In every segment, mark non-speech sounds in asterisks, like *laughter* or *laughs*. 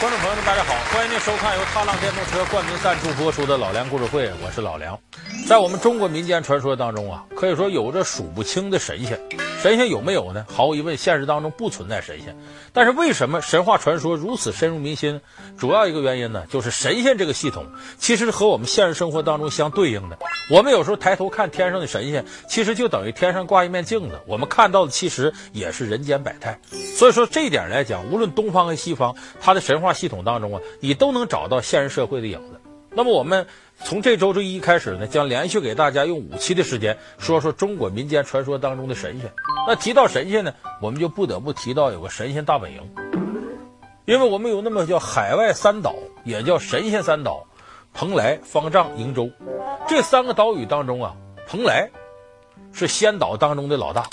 观众朋友们，大家好，欢迎您收看由踏浪电动车冠名赞助播出的《老梁故事会》，我是老梁。在我们中国民间传说当中啊，可以说有着数不清的神仙。神仙有没有呢？毫无疑问，现实当中不存在神仙。但是为什么神话传说如此深入民心？主要一个原因呢，就是神仙这个系统其实和我们现实生活当中相对应的。我们有时候抬头看天上的神仙，其实就等于天上挂一面镜子，我们看到的其实也是人间百态。所以说这一点来讲，无论东方和西方，它的神话系统当中啊，你都能找到现实社会的影子。那么我们。从这周周一开始呢，将连续给大家用五期的时间说说中国民间传说当中的神仙。那提到神仙呢，我们就不得不提到有个神仙大本营，因为我们有那么叫海外三岛，也叫神仙三岛：蓬莱、方丈、瀛洲。这三个岛屿当中啊，蓬莱是仙岛当中的老大。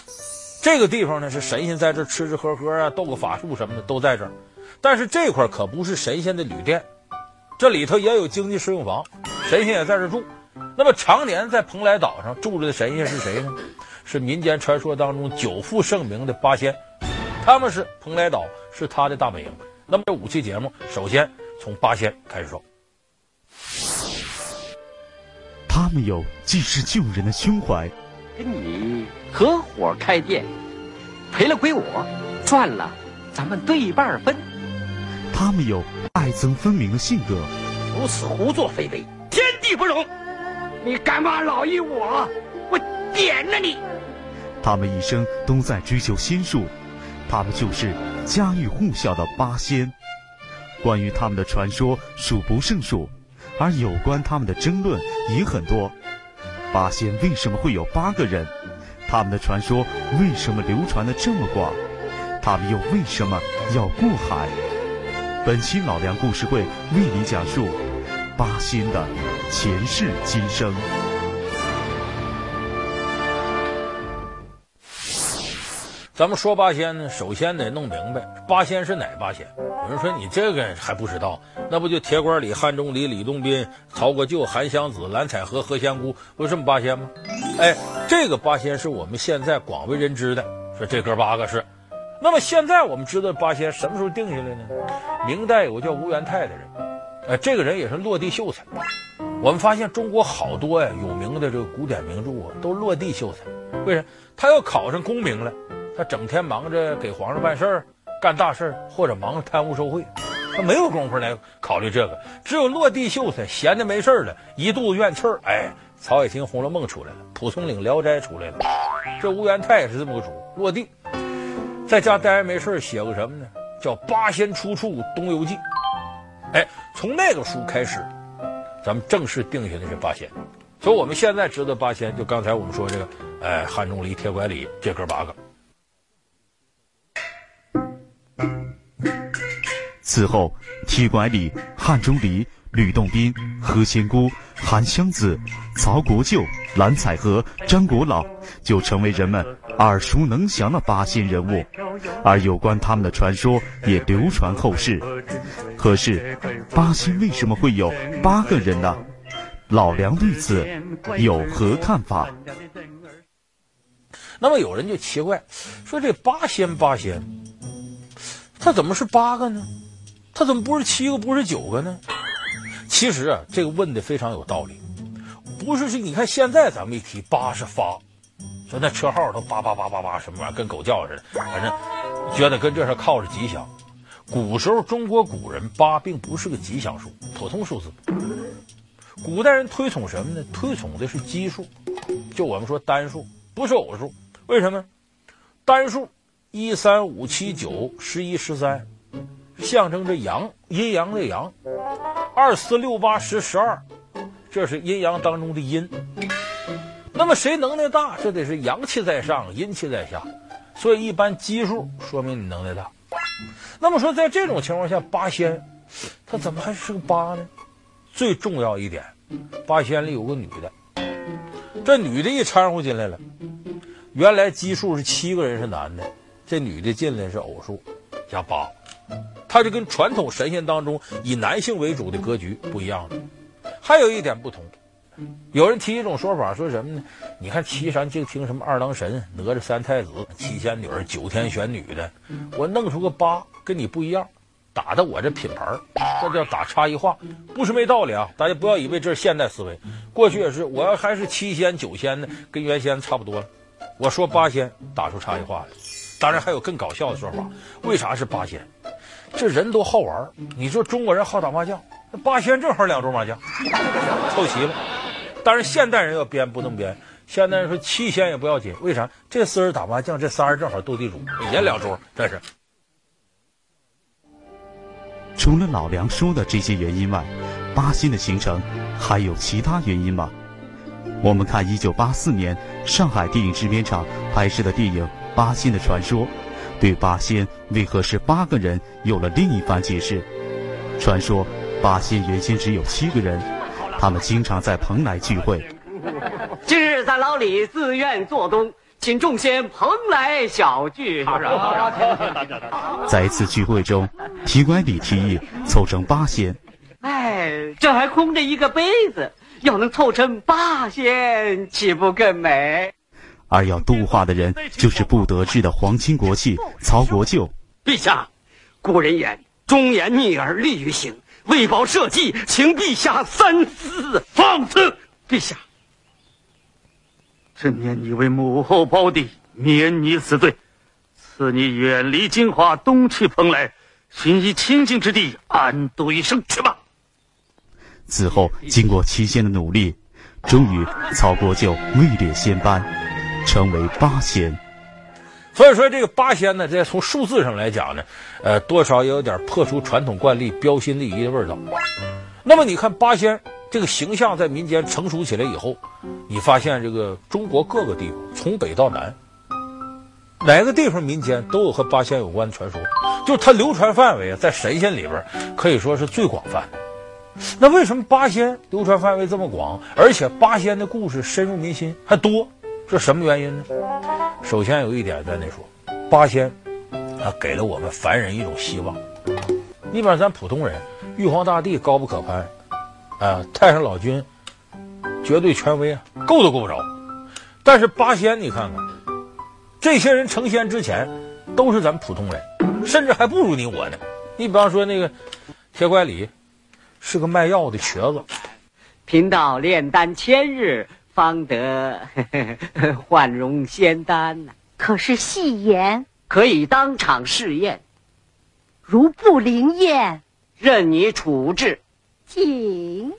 这个地方呢，是神仙在这吃吃喝喝啊，斗个法术什么的都在这儿。但是这块可不是神仙的旅店，这里头也有经济适用房。神仙也在这住，那么常年在蓬莱岛上住着的神仙是谁呢？是民间传说当中久负盛名的八仙，他们是蓬莱岛是他的大本营。那么这五期节目，首先从八仙开始说。他们有济世救人的胸怀，跟你合伙开店，赔了归我，赚了咱们对半分。他们有爱憎分明的性格，如此胡作非为。天地不容，你敢骂老一我，我点了你！他们一生都在追求仙术，他们就是家喻户晓的八仙。关于他们的传说数不胜数，而有关他们的争论也很多。八仙为什么会有八个人？他们的传说为什么流传的这么广？他们又为什么要过海？本期老梁故事会为你讲述。八仙的前世今生。咱们说八仙呢，首先得弄明白八仙是哪八仙。有人说你这个还不知道，那不就铁拐李、汉钟离、李洞宾、曹国舅、韩湘子、蓝采和、何仙姑，不是这么八仙吗？哎，这个八仙是我们现在广为人知的，说这哥八个是。那么现在我们知道八仙什么时候定下来呢？明代有个叫吴元泰的人。哎，这个人也是落地秀才。我们发现中国好多呀有名的这个古典名著啊，都落地秀才。为啥？他要考上功名了，他整天忙着给皇上办事儿、干大事儿，或者忙着贪污受贿，他没有功夫来考虑这个。只有落地秀才闲的没事儿了，一肚子怨气儿，哎，曹雪芹《红楼梦》出来了，蒲松龄《聊斋》出来了，这吴元泰也是这么个主，落地，在家待着没事儿，写个什么呢？叫《八仙出处东游记》。哎，从那个书开始，咱们正式定下的是八仙。所以我们现在知道八仙，就刚才我们说这个，哎，汉钟离、铁拐李这哥八个。此后，铁拐李、汉钟离、吕洞宾、何仙姑、韩湘子、曹国舅、蓝采和、张果老，就成为人们耳熟能详的八仙人物，而有关他们的传说也流传后世。可是，八仙为什么会有八个人呢？老梁对此有何看法？那么有人就奇怪，说这八仙八仙，他怎么是八个呢？他怎么不是七个，不是九个呢？其实啊，这个问的非常有道理。不是是你看现在咱们一提八是发，说那车号都八八八八八什么玩意儿，跟狗叫似的，反正觉得跟这是靠着吉祥。古时候中国古人八并不是个吉祥数，普通数字。古代人推崇什么呢？推崇的是奇数，就我们说单数，不是偶数。为什么？单数一三五七九十一十三。象征着阳，阴阳的阳，二四六八十十二，这是阴阳当中的阴。那么谁能耐大？这得是阳气在上，阴气在下。所以一般奇数说明你能耐大。那么说，在这种情况下，八仙他怎么还是个八呢？最重要一点，八仙里有个女的，这女的一掺和进来了。原来奇数是七个人是男的，这女的进来是偶数，加八。他就跟传统神仙当中以男性为主的格局不一样了，还有一点不同。有人提一种说法，说什么呢？你看岐山净听什么二郎神、哪吒三太子、七仙女、九天玄女的，我弄出个八跟你不一样，打的我这品牌这叫打差异化，不是没道理啊！大家不要以为这是现代思维，过去也是。我要还是七仙九仙的，跟原先差不多了。我说八仙打出差异化来，当然还有更搞笑的说法。为啥是八仙？这人都好玩，你说中国人好打麻将，那八仙正好两桌麻将，*laughs* 凑齐了。当然现代人要编不能编，现代人说七仙也不要紧，为啥？这四人打麻将，这仨人正好斗地主，也两桌，这是。除了老梁说的这些原因外，八仙的形成还有其他原因吗？我们看一九八四年上海电影制片厂拍摄的电影《八仙的传说》，对八仙为何是八个人有了另一番解释。传说八仙原先只有七个人，他们经常在蓬莱聚会。今日咱老李自愿做东。请众仙蓬莱小聚。*laughs* 在一次聚会中，提拐李提议凑成八仙。哎，这还空着一个杯子，要能凑成八仙，岂不更美？而要度化的人就是不得志的皇亲国戚 *laughs* 曹国舅。陛下，古人言：“忠言逆耳利于行。”为保社稷，请陛下三思。放肆！陛下。朕念你为母后胞弟，免你死罪，赐你远离京华，东去蓬莱，寻一清净之地安度一生去吧。此后，经过七仙的努力，终于曹国舅位列仙班，成为八仙。所以说，这个八仙呢，这从数字上来讲呢，呃，多少也有点破除传统惯例、标新立异的味道。那么，你看八仙。这个形象在民间成熟起来以后，你发现这个中国各个地方，从北到南，哪个地方民间都有和八仙有关的传说，就是它流传范围啊，在神仙里边可以说是最广泛的。那为什么八仙流传范围这么广，而且八仙的故事深入民心还多？这什么原因呢？首先有一点咱得说，八仙啊给了我们凡人一种希望。你比方咱普通人，玉皇大帝高不可攀。啊，太上老君绝对权威啊，够都够不着。但是八仙，你看看，这些人成仙之前都是咱普通人，甚至还不如你我呢。你比方说那个铁拐李，是个卖药的瘸子，贫道炼丹千日，方得 *laughs* 换容仙丹呐。可是戏言可以当场试验，如不灵验，任你处置。请，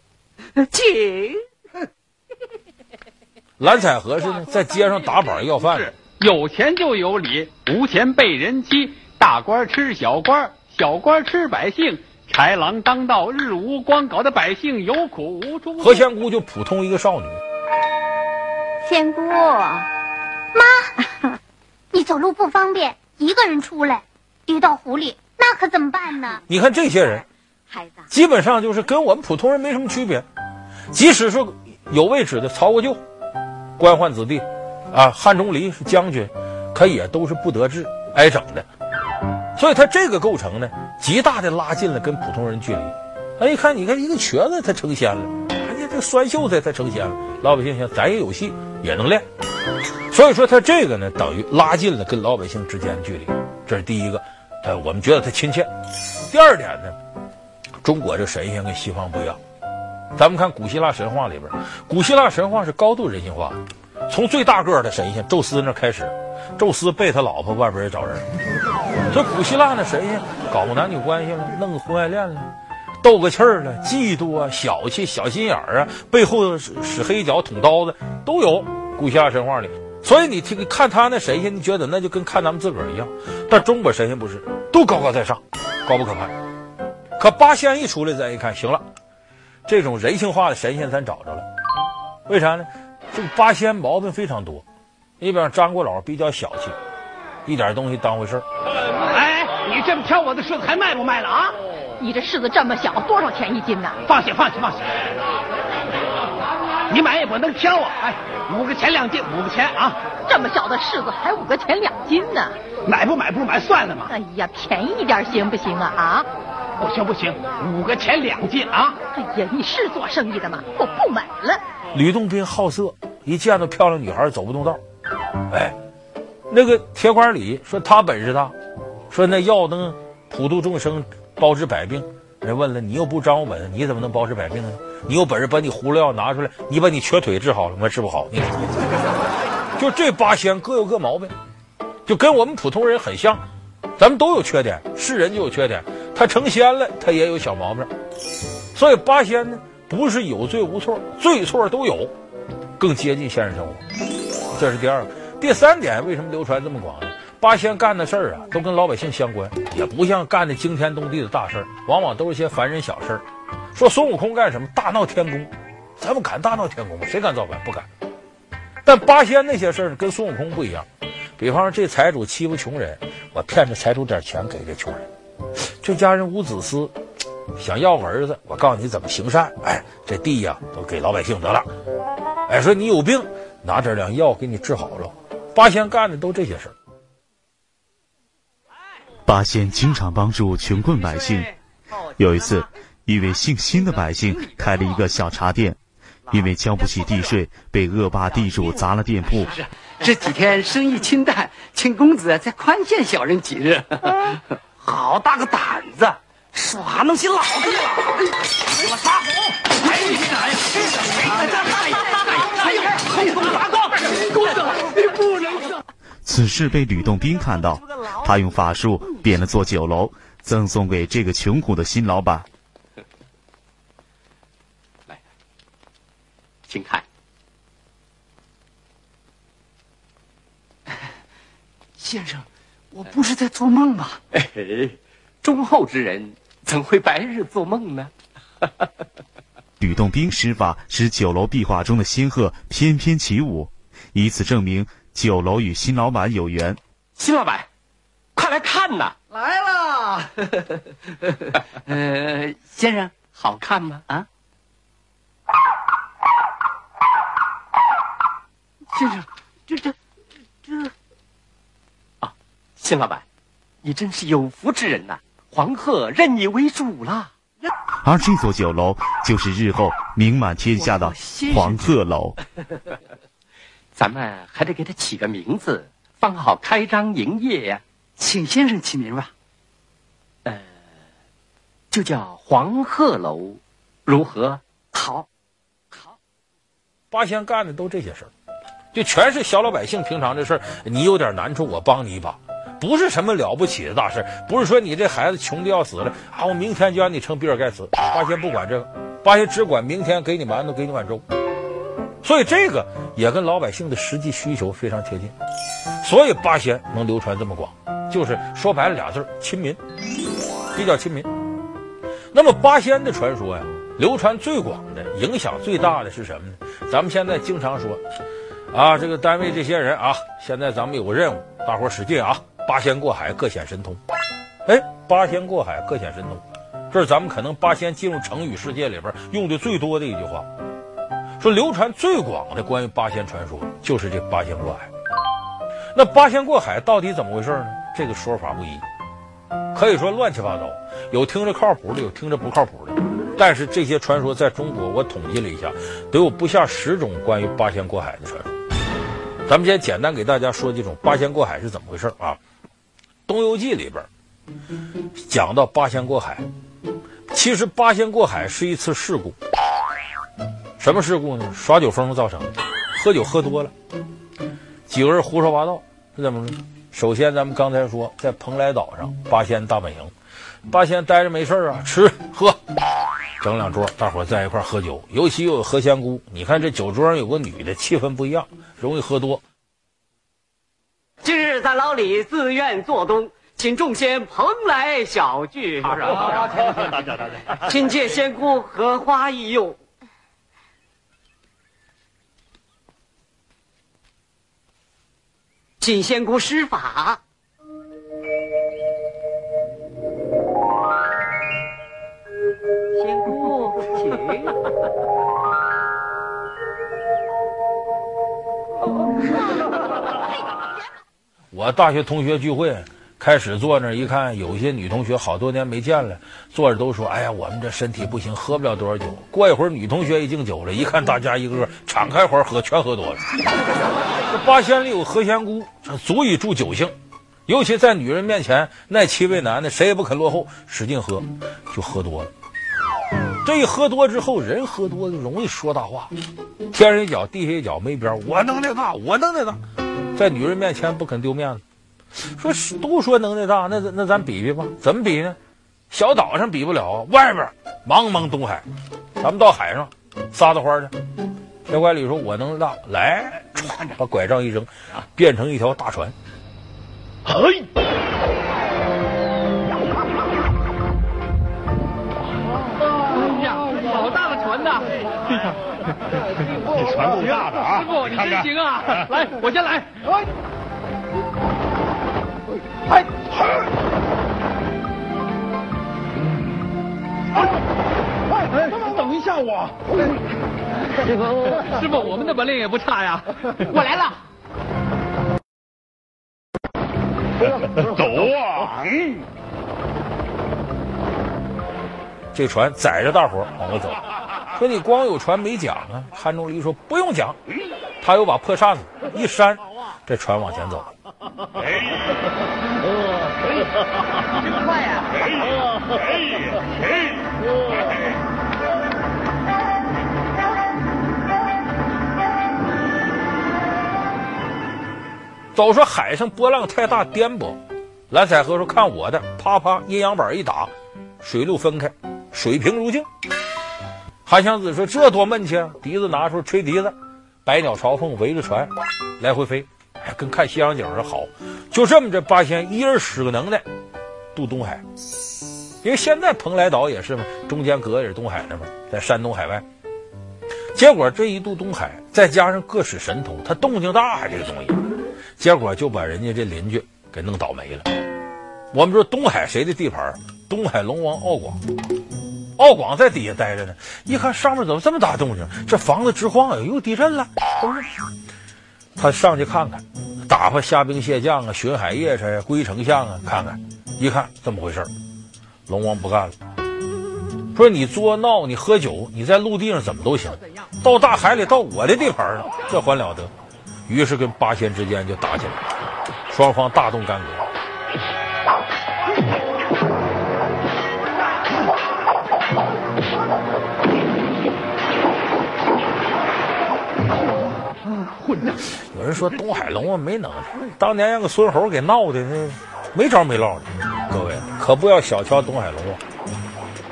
*laughs* 请。*laughs* 蓝采和是呢，在街上打板要饭。有钱就有理，无钱被人欺。大官吃小官，小官吃百姓。豺狼当道，日无光，搞得百姓有苦无处。何仙姑就普通一个少女。仙姑，妈，*laughs* 你走路不方便，一个人出来，遇到狐狸，那可怎么办呢？你看这些人。孩子，基本上就是跟我们普通人没什么区别，即使是有位置的曹国舅，官宦子弟，啊，汉钟离是将军，可也都是不得志挨整的，所以他这个构成呢，极大的拉近了跟普通人距离。哎，一看，你看一个瘸子他成仙了，这酸秀才才成仙了，老百姓想咱也有戏，也能练，所以说他这个呢，等于拉近了跟老百姓之间的距离，这是第一个，他，我们觉得他亲切。第二点呢。中国这神仙跟西方不一样，咱们看古希腊神话里边，古希腊神话是高度人性化，从最大个的神仙宙斯那开始，宙斯背他老婆外边也找人，所以古希腊那神仙搞个男女关系了，弄个婚外恋了，斗个气儿了，嫉妒啊，小气、小心眼儿啊，背后使使黑脚捅刀子都有。古希腊神话里，所以你听看他那神仙，你觉得那就跟看咱们自个儿一样，但中国神仙不是，都高高在上，高不可攀。可八仙一出来，咱一看，行了，这种人性化的神仙咱找着了。为啥呢？这个八仙毛病非常多。你比方张果老比较小气，一点东西当回事儿。哎，你这么挑我的柿子还卖不卖了啊？你这柿子这么小，多少钱一斤呢？放心，放心，放心。你买也不能挑啊！哎，五个钱两斤，五个钱啊！这么小的柿子还五个钱两斤呢？买不买不买算了嘛。哎呀，便宜一点行不行啊？啊？不行不行，五个钱两斤啊！哎呀，你是做生意的吗？我不买了。吕洞宾好色，一见到漂亮女孩走不动道。哎，那个铁拐李说他本事大，说那药能普度众生，包治百病。人问了，你又不掌握本，你怎么能包治百病呢？你有本事把你葫芦药拿出来，你把你瘸腿治好了，我治不好。你，就这八仙各有各毛病，就跟我们普通人很像，咱们都有缺点，是人就有缺点。他成仙了，他也有小毛病。所以八仙呢，不是有罪无错，罪错都有，更接近现实生活。这是第二个，第三点，为什么流传这么广呢？八仙干的事儿啊，都跟老百姓相关，也不像干的惊天动地的大事儿，往往都是些凡人小事儿。说孙悟空干什么？大闹天宫，咱们敢大闹天宫吗？谁敢造反？不敢。但八仙那些事儿跟孙悟空不一样。比方说，这财主欺负穷人，我骗着财主点钱给这穷人。这家人无子嗣，想要个儿子，我告诉你怎么行善。哎，这地呀都给老百姓得了。哎，说你有病，拿点两药给你治好了。八仙干的都这些事儿。八仙经常帮助穷困百姓。有一次，一位姓辛的百姓开了一个小茶店，因为交不起地税，被恶霸地主砸了店铺。这几天生意清淡，请公子再宽限小人几日。*laughs* 好大个胆子，耍弄些老子了！我撒狗！还有啥呀？还有还有拔光！公子，你不能上。此事被吕洞宾看到，他用法术变了座酒楼，赠送给这个穷苦的新老板。来，请看。*laughs* 先生，我不是在做梦吧？哎，忠厚之人怎会白日做梦呢？*laughs* 吕洞宾施法使酒楼壁画中的仙鹤翩翩起舞，以此证明。酒楼与新老板有缘，新老板，快来看呐！来了。*laughs* 呃，先生，好看吗？啊，先生，这这这，啊，新老板，你真是有福之人呐、啊！黄鹤认你为主了。而这座酒楼就是日后名满天下的黄鹤楼。*laughs* 咱们还得给他起个名字，方好开张营业呀。请先生起名吧。呃，就叫黄鹤楼，如何？好，好。八仙干的都这些事儿，就全是小老百姓平常的事儿。你有点难处，我帮你一把，不是什么了不起的大事，不是说你这孩子穷的要死了啊，我明天就让你成比尔盖茨。八仙不管这个，八仙只管明天给你馒头，给你碗粥。所以这个也跟老百姓的实际需求非常贴近，所以八仙能流传这么广，就是说白了俩字儿：亲民，比较亲民。那么八仙的传说呀，流传最广的、影响最大的是什么呢？咱们现在经常说，啊，这个单位这些人啊，现在咱们有个任务，大伙使劲啊，八仙过海，各显神通。哎，八仙过海，各显神通，这是咱们可能八仙进入成语世界里边用的最多的一句话。说流传最广的关于八仙传说，就是这八仙过海。那八仙过海到底怎么回事呢？这个说法不一，可以说乱七八糟，有听着靠谱的，有听着不靠谱的。但是这些传说在中国，我统计了一下，都有不下十种关于八仙过海的传说。咱们先简单给大家说几种八仙过海是怎么回事啊？《东游记》里边讲到八仙过海，其实八仙过海是一次事故。什么事故呢？耍酒疯造成的，喝酒喝多了，几个人胡说八道，是怎么着？首先，咱们刚才说，在蓬莱岛上，八仙大本营，八仙待着没事啊，吃喝，整两桌，大伙在一块喝酒，尤其又有何仙姑，你看这酒桌上有个女的，气氛不一样，容易喝多。今日咱老李自愿做东，请众仙蓬莱小聚，请借仙姑荷花一用。请仙姑施法。仙姑，请。*laughs* 我大学同学聚会，开始坐那一看，有些女同学好多年没见了，坐着都说：“哎呀，我们这身体不行，喝不了多少酒。”过一会儿，女同学一敬酒了，一看大家一个个敞开怀喝，全喝多了。这八仙里有何仙姑，这足以助酒兴。尤其在女人面前，那七位男的谁也不肯落后，使劲喝，就喝多了。这一喝多之后，人喝多就容易说大话，天上一脚地下一脚没边，我能耐大，我能耐大，在女人面前不肯丢面子。说都说能耐大，那那咱比比吧，怎么比呢？小岛上比不了，外边茫茫东海，咱们到海上撒撒欢去。小拐李说：“我能耐大，来，把拐杖一扔，变成一条大船。”嘿！哎呀，好大的船呐！哎呀，*laughs* 这船够大的啊！师傅，你真行啊！来，我先来。哎！哎！等一下我。师傅，我们的本领也不差呀！我来了。走啊！这船载着大伙往回走。说你光有船没桨啊？韩忠离说不用桨，他有把破扇子一扇，这船往前走。哎，真快呀！都说海上波浪太大颠簸，蓝采和说看我的，啪啪阴阳板一打，水路分开，水平如镜。韩湘子说这多闷气啊！笛子拿出来吹笛子，百鸟朝凤围着船来回飞，跟看西洋景似的好。就这么着，八仙一人使个能耐渡东海，因为现在蓬莱岛也是嘛，中间隔着东海呢嘛，在山东海外。结果这一渡东海，再加上各使神通，他动静大呀，这个东西。结果就把人家这邻居给弄倒霉了。我们说东海谁的地盘？东海龙王敖广，敖广在底下待着呢。一看上面怎么这么大动静？这房子直晃悠，又地震了。他上去看看，打发虾兵蟹将啊，巡海夜叉呀，归丞相啊，看看。一看这么回事，龙王不干了，说你作闹，你喝酒，你在陆地上怎么都行，到大海里到我的地盘了，这还了得？于是跟八仙之间就打起来，双方大动干戈。混账！人说东海龙王没能耐，当年让个孙猴给闹的那没招没落的。各位可不要小瞧东海龙王，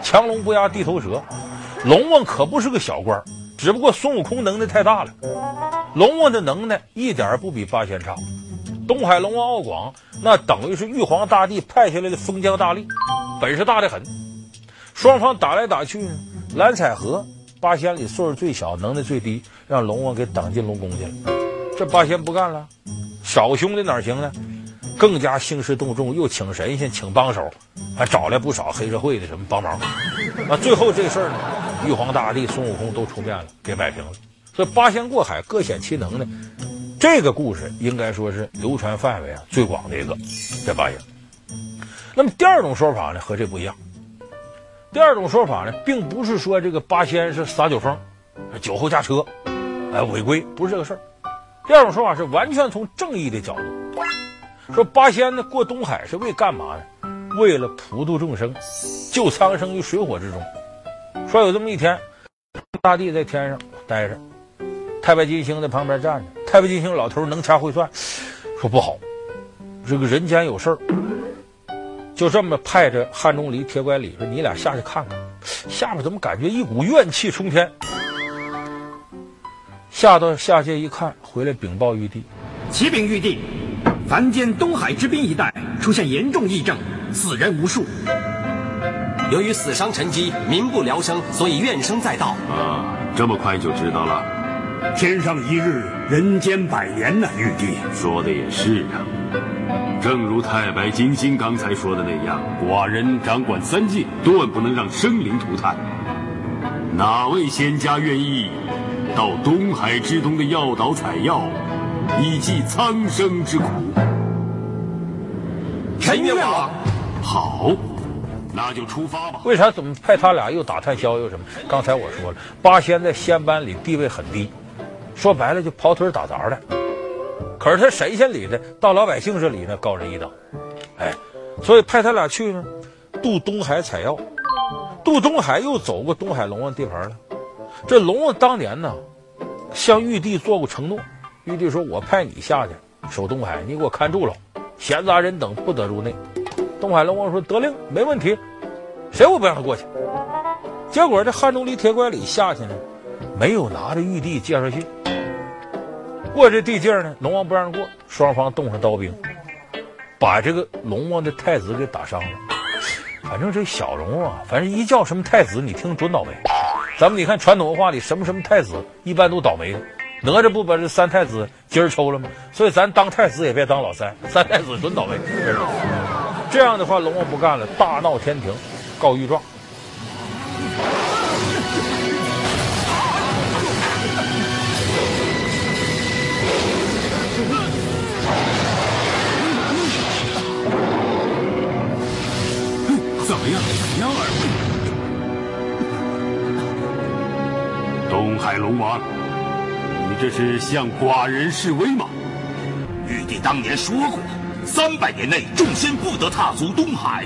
强龙不压地头蛇，龙王可不是个小官，只不过孙悟空能耐太大了。龙王的能耐一点不比八仙差，东海龙王敖广那等于是玉皇大帝派下来的封疆大吏，本事大得很。双方打来打去呢，蓝采和八仙里岁数最小，能耐最低，让龙王给挡进龙宫去了。这八仙不干了，少兄弟哪行呢？更加兴师动众，又请神仙，请帮手，还找来不少黑社会的什么帮忙。啊，最后这事儿呢，玉皇大帝、孙悟空都出面了，给摆平了。所以八仙过海，各显其能呢。这个故事应该说是流传范围啊最广的一个。这八仙。那么第二种说法呢，和这不一样。第二种说法呢，并不是说这个八仙是撒酒疯，酒后驾车，哎违规，不是这个事儿。第二种说法是完全从正义的角度，说八仙呢过东海是为干嘛呢？为了普度众生，救苍生于水火之中。说有这么一天，大帝在天上待着。太白金星在旁边站着，太白金星老头能掐会算，说不好，这个人间有事儿，就这么派着汉钟离、铁拐李说：“你俩下去看看，下面怎么感觉一股怨气冲天？”下到下界一看，回来禀报玉帝：“启禀玉帝，凡间东海之滨一带出现严重疫症，死人无数。由于死伤沉积，民不聊生，所以怨声载道。啊，这么快就知道了。”天上一日，人间百年呐，玉帝说的也是啊。正如太白金星刚才说的那样，寡人掌管三界，断不能让生灵涂炭。哪位仙家愿意到东海之东的药岛采药，以济苍生之苦？臣愿往。好，那就出发吧。为啥怎么派他俩又打探宵又什么？刚才我说了，八仙在仙班里地位很低。说白了就跑腿打杂的，可是他神仙里的，到老百姓这里呢高人一等，哎，所以派他俩去呢，渡东海采药。渡东海又走过东海龙王地盘了。这龙王当年呢，向玉帝做过承诺，玉帝说：“我派你下去守东海，你给我看住了，闲杂人等不得入内。”东海龙王说：“得令，没问题，谁我不让他过去。”结果这汉钟离铁拐李下去呢，没有拿着玉帝介绍信。过这地界呢，龙王不让过，双方动上刀兵，把这个龙王的太子给打伤了。反正这小龙啊，反正一叫什么太子，你听准倒霉。咱们你看传统文化里什么什么太子，一般都倒霉的。哪吒不把这三太子今儿抽了吗？所以咱当太子也别当老三，三太子准倒霉。这样的话，龙王不干了，大闹天庭，告御状。东海龙王，你这是向寡人示威吗？玉帝当年说过，三百年内众仙不得踏足东海，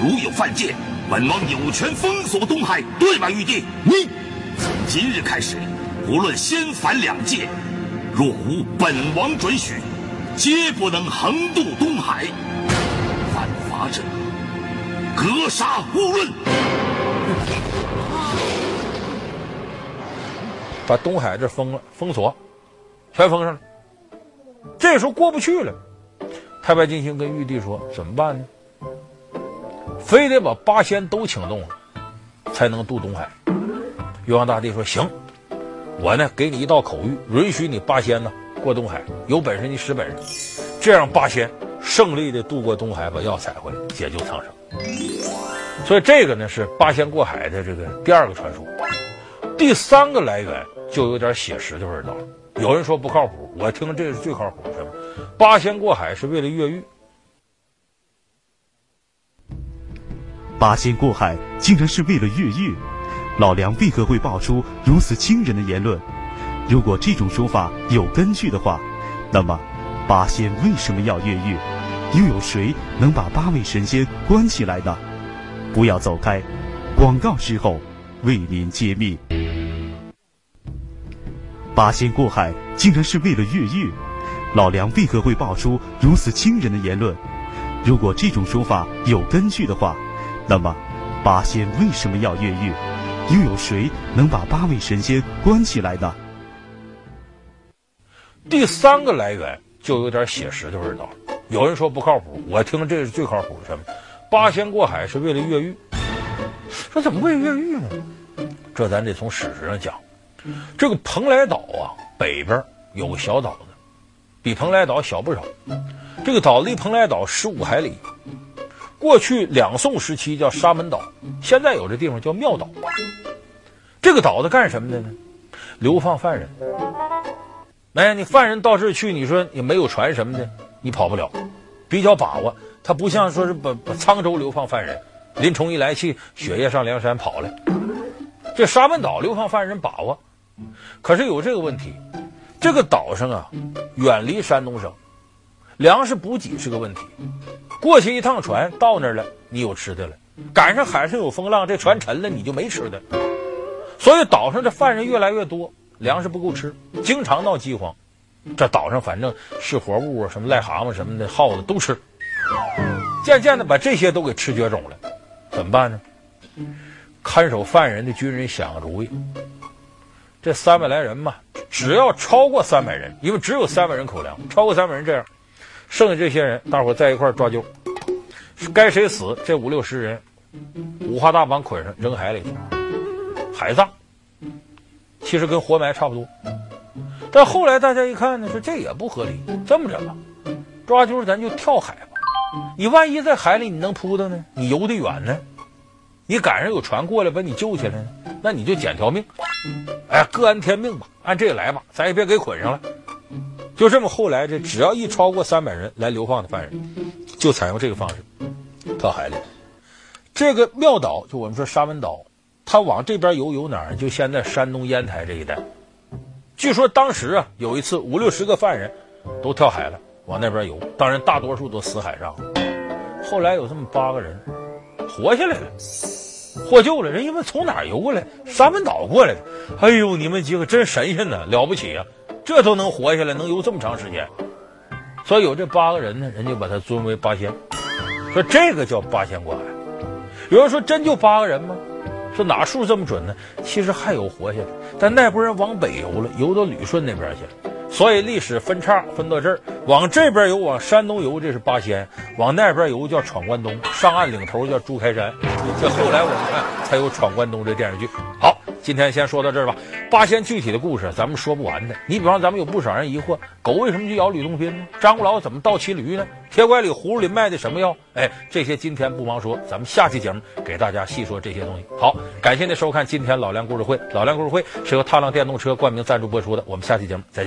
如有犯戒，本王有权封锁东海，对吧？玉帝，你从今日开始，无论仙凡两界，若无本王准许，皆不能横渡东海。犯法者，格杀勿论。把东海这封了，封锁，全封上了。这时候过不去了，太白金星跟玉帝说：“怎么办呢？非得把八仙都请动了，才能渡东海。”玉皇大帝说：“行，我呢给你一道口谕，允许你八仙呢过东海，有本事你使本事，这样八仙胜利的渡过东海，把药采回来，解救苍生。”所以这个呢是八仙过海的这个第二个传说。第三个来源就有点写实的味道。有人说不靠谱，我听这是最靠谱的。八仙过海是为了越狱。八仙过海竟然是为了越狱，老梁为何会爆出如此惊人的言论？如果这种说法有根据的话，那么八仙为什么要越狱？又有谁能把八位神仙关起来呢？不要走开，广告之后为您揭秘。八仙过海竟然是为了越狱，老梁为何会爆出如此惊人的言论？如果这种说法有根据的话，那么八仙为什么要越狱？又有谁能把八位神仙关起来呢？第三个来源就有点写实的味道。有人说不靠谱，我听这是最靠谱的。什么？八仙过海是为了越狱？说怎么会越狱呢？这咱得从史实上讲。这个蓬莱岛啊，北边有个小岛子，比蓬莱岛小不少。这个岛离蓬莱岛十五海里。过去两宋时期叫沙门岛，现在有这地方叫庙岛。这个岛子干什么的呢？流放犯人。哎，你犯人到这去，你说你没有船什么的，你跑不了，比较把握。他不像说是把把沧州流放犯人，林冲一来气，雪夜上梁山跑了。这沙门岛流放犯人把握。可是有这个问题，这个岛上啊，远离山东省，粮食补给是个问题。过去一趟船到那儿了，你有吃的了；赶上海上有风浪，这船沉了，你就没吃的。所以岛上的犯人越来越多，粮食不够吃，经常闹饥荒。这岛上反正是活物啊，什么癞蛤蟆什么的，耗子都吃。渐渐的把这些都给吃绝种了，怎么办呢？看守犯人的军人想个主意。这三百来人嘛，只要超过三百人，因为只有三百人口粮，超过三百人这样，剩下这些人，大伙在一块抓阄，该谁死，这五六十人，五花大绑捆上扔海里去，海葬，其实跟活埋差不多。但后来大家一看呢，说这也不合理，这么着吧，抓阄咱就跳海吧，你万一在海里你能扑腾呢？你游得远呢？你赶上有船过来把你救起来呢？那你就捡条命。哎，各安天命吧，按这个来吧，咱也别给捆上了。就这么，后来这只要一超过三百人来流放的犯人，就采用这个方式，跳海里。这个庙岛，就我们说沙门岛，他往这边游游哪儿？就现在山东烟台这一带。据说当时啊，有一次五六十个犯人都跳海了，往那边游。当然，大多数都死海上。后来有这么八个人活下来了，获救了。人家问从哪游过来？三门岛过来的。哎呦，你们几个真神仙呢，了不起、啊！这都能活下来，能游这么长时间。所以有这八个人呢，人家把他尊为八仙，说这个叫八仙过海。有人说真就八个人吗？说哪数这么准呢？其实还有活下来，但那波人往北游了，游到旅顺那边去了。所以历史分叉分到这儿，往这边游，往山东游，这是八仙；往那边游叫闯关东，上岸领头叫朱开山。这后来我们看才有闯关东这电视剧。好，今天先说到这儿吧。八仙具体的故事咱们说不完的。你比方咱们有不少人疑惑，狗为什么去咬吕洞宾呢？张果老怎么盗骑驴呢？铁拐李葫芦里卖的什么药？哎，这些今天不忙说，咱们下期节目给大家细说这些东西。好，感谢您收看今天老梁故事会。老梁故事会是由踏浪电动车冠名赞助播出的。我们下期节目再见。